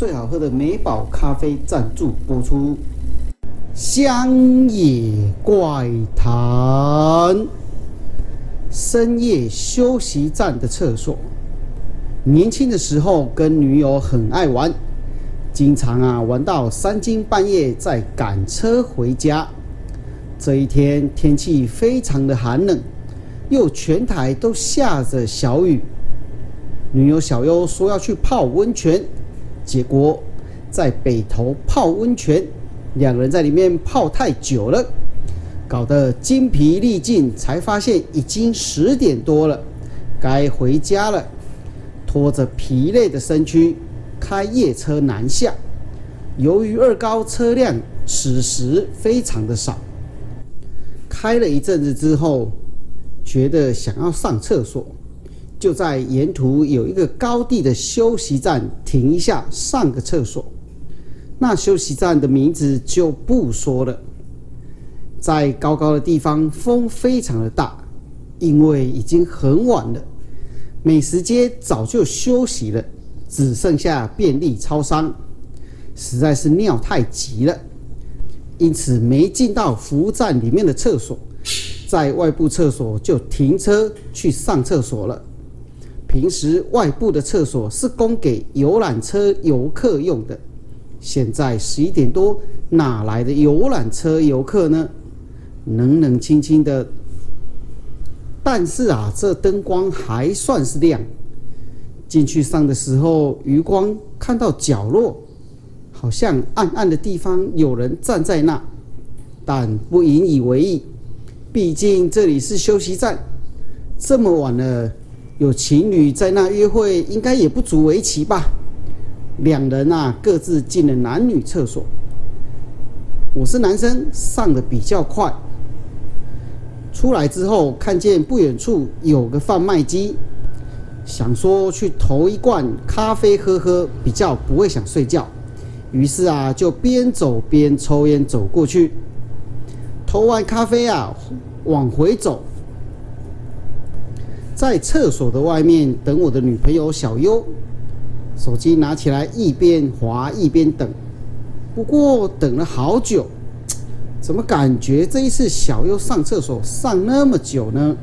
最好喝的美宝咖啡赞助播出。乡野怪谈。深夜休息站的厕所。年轻的时候跟女友很爱玩，经常啊玩到三更半夜再赶车回家。这一天天气非常的寒冷，又全台都下着小雨。女友小优说要去泡温泉，结果在北头泡温泉，两人在里面泡太久了，搞得精疲力尽，才发现已经十点多了，该回家了。拖着疲累的身躯，开夜车南下。由于二高车辆此时非常的少。开了一阵子之后，觉得想要上厕所，就在沿途有一个高地的休息站停一下，上个厕所。那休息站的名字就不说了。在高高的地方，风非常的大，因为已经很晚了，美食街早就休息了，只剩下便利超商，实在是尿太急了。因此没进到服务站里面的厕所，在外部厕所就停车去上厕所了。平时外部的厕所是供给游览车游客用的，现在十一点多，哪来的游览车游客呢？冷冷清清的，但是啊，这灯光还算是亮。进去上的时候，余光看到角落。好像暗暗的地方有人站在那，但不引以为意，毕竟这里是休息站，这么晚了，有情侣在那约会，应该也不足为奇吧。两人啊，各自进了男女厕所。我是男生，上的比较快。出来之后，看见不远处有个贩卖机，想说去投一罐咖啡喝喝，比较不会想睡觉。于是啊，就边走边抽烟走过去，投完咖啡啊，往回走，在厕所的外面等我的女朋友小优，手机拿起来一边滑一边等。不过等了好久，怎么感觉这一次小优上厕所上那么久呢？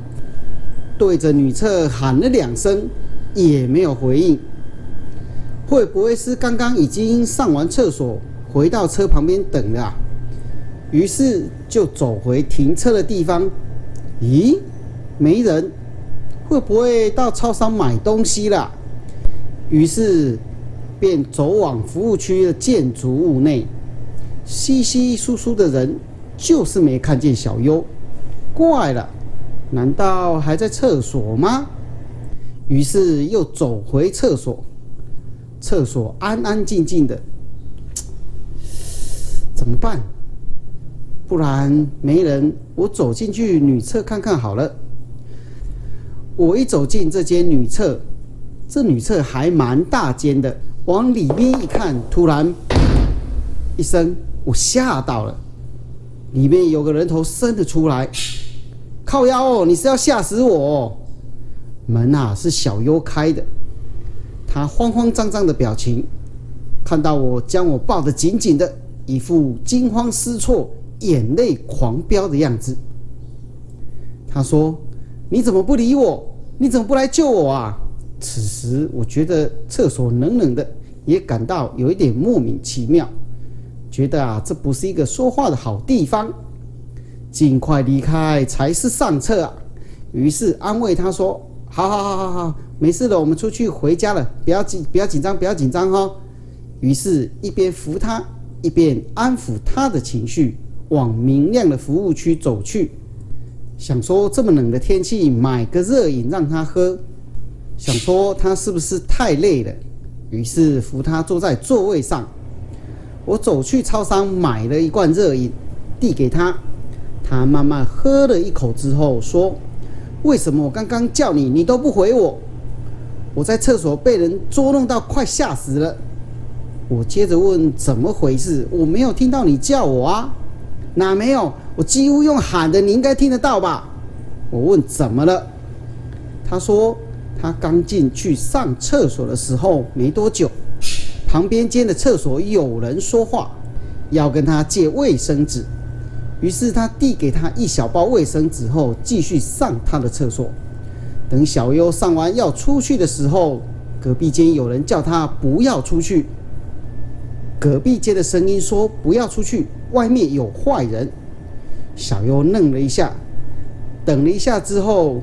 对着女厕喊了两声，也没有回应。会不会是刚刚已经上完厕所，回到车旁边等了？于是就走回停车的地方。咦，没人，会不会到超商买东西了？于是便走往服务区的建筑物内，稀稀疏疏的人，就是没看见小优。怪了，难道还在厕所吗？于是又走回厕所。厕所安安静静的，怎么办？不然没人，我走进去女厕看看好了。我一走进这间女厕，这女厕还蛮大间的。往里面一看，突然一声，我吓到了。里面有个人头伸了出来，靠腰哦！你是要吓死我？门啊，是小优开的。他慌慌张张的表情，看到我将我抱得紧紧的，一副惊慌失措、眼泪狂飙的样子。他说：“你怎么不理我？你怎么不来救我啊？”此时我觉得厕所冷冷的，也感到有一点莫名其妙，觉得啊，这不是一个说话的好地方，尽快离开才是上策啊。于是安慰他说：“好好好好好。”没事的，我们出去回家了，不要紧，不要紧张，不要紧张哈。于是，一边扶他，一边安抚他的情绪，往明亮的服务区走去。想说这么冷的天气，买个热饮让他喝。想说他是不是太累了？于是扶他坐在座位上。我走去超商买了一罐热饮，递给他。他慢慢喝了一口之后说：“为什么我刚刚叫你，你都不回我？”我在厕所被人捉弄到快吓死了。我接着问怎么回事？我没有听到你叫我啊，哪没有？我几乎用喊的，你应该听得到吧？我问怎么了？他说他刚进去上厕所的时候没多久，旁边间的厕所有人说话，要跟他借卫生纸。于是他递给他一小包卫生纸后，继续上他的厕所。等小优上完要出去的时候，隔壁间有人叫他不要出去。隔壁间的声音说：“不要出去，外面有坏人。”小优愣了一下，等了一下之后，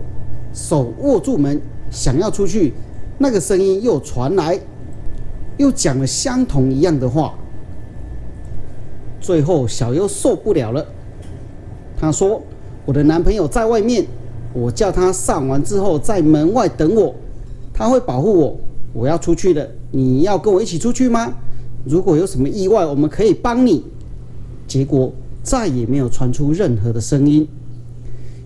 手握住门，想要出去，那个声音又传来，又讲了相同一样的话。最后，小优受不了了，他说：“我的男朋友在外面，我叫他上完之后在门外等我，他会保护我。我要出去了，你要跟我一起出去吗？如果有什么意外，我们可以帮你。”结果。再也没有传出任何的声音。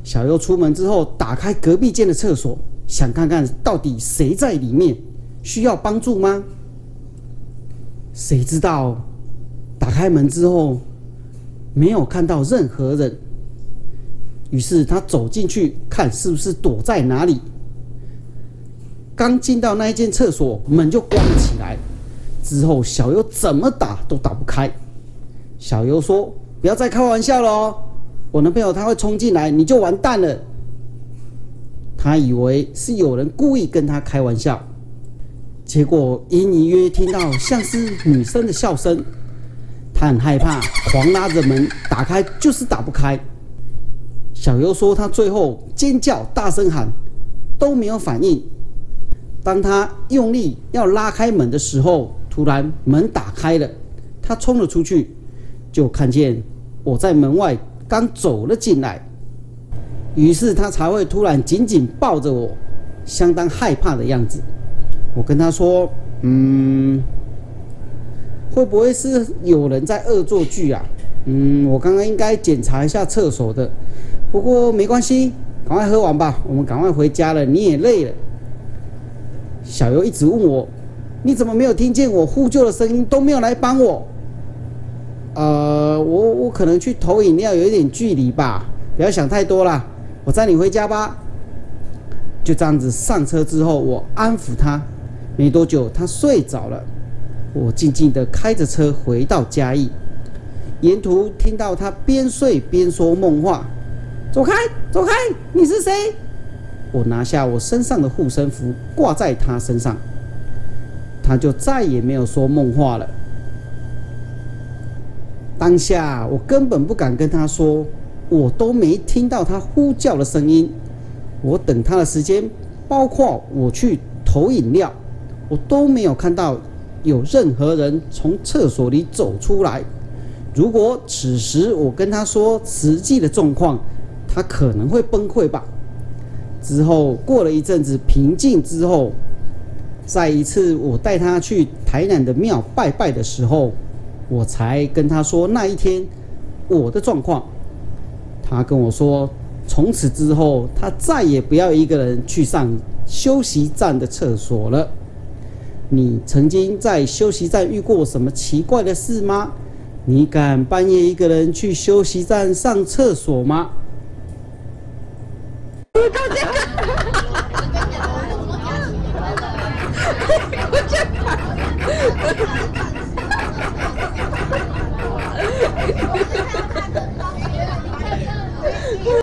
小优出门之后，打开隔壁间的厕所，想看看到底谁在里面，需要帮助吗？谁知道，打开门之后，没有看到任何人。于是他走进去看，是不是躲在哪里？刚进到那一间厕所，门就关起来。之后小优怎么打都打不开。小优说。不要再开玩笑了哦！我男朋友他会冲进来，你就完蛋了。他以为是有人故意跟他开玩笑，结果隐隐约约听到像是女生的笑声，他很害怕，狂拉着门打开，就是打不开。小优说他最后尖叫、大声喊都没有反应。当他用力要拉开门的时候，突然门打开了，他冲了出去。就看见我在门外刚走了进来，于是他才会突然紧紧抱着我，相当害怕的样子。我跟他说：“嗯，会不会是有人在恶作剧啊？嗯，我刚刚应该检查一下厕所的。不过没关系，赶快喝完吧，我们赶快回家了。你也累了。”小优一直问我：“你怎么没有听见我呼救的声音，都没有来帮我？”呃，我我可能去投饮料有一点距离吧，不要想太多啦，我载你回家吧。就这样子上车之后，我安抚他，没多久他睡着了。我静静的开着车回到嘉义，沿途听到他边睡边说梦话：“走开，走开，你是谁？”我拿下我身上的护身符挂在他身上，他就再也没有说梦话了。当下我根本不敢跟他说，我都没听到他呼叫的声音。我等他的时间，包括我去投饮料，我都没有看到有任何人从厕所里走出来。如果此时我跟他说实际的状况，他可能会崩溃吧。之后过了一阵子平静之后，在一次我带他去台南的庙拜拜的时候。我才跟他说那一天我的状况，他跟我说，从此之后他再也不要一个人去上休息站的厕所了。你曾经在休息站遇过什么奇怪的事吗？你敢半夜一个人去休息站上厕所吗？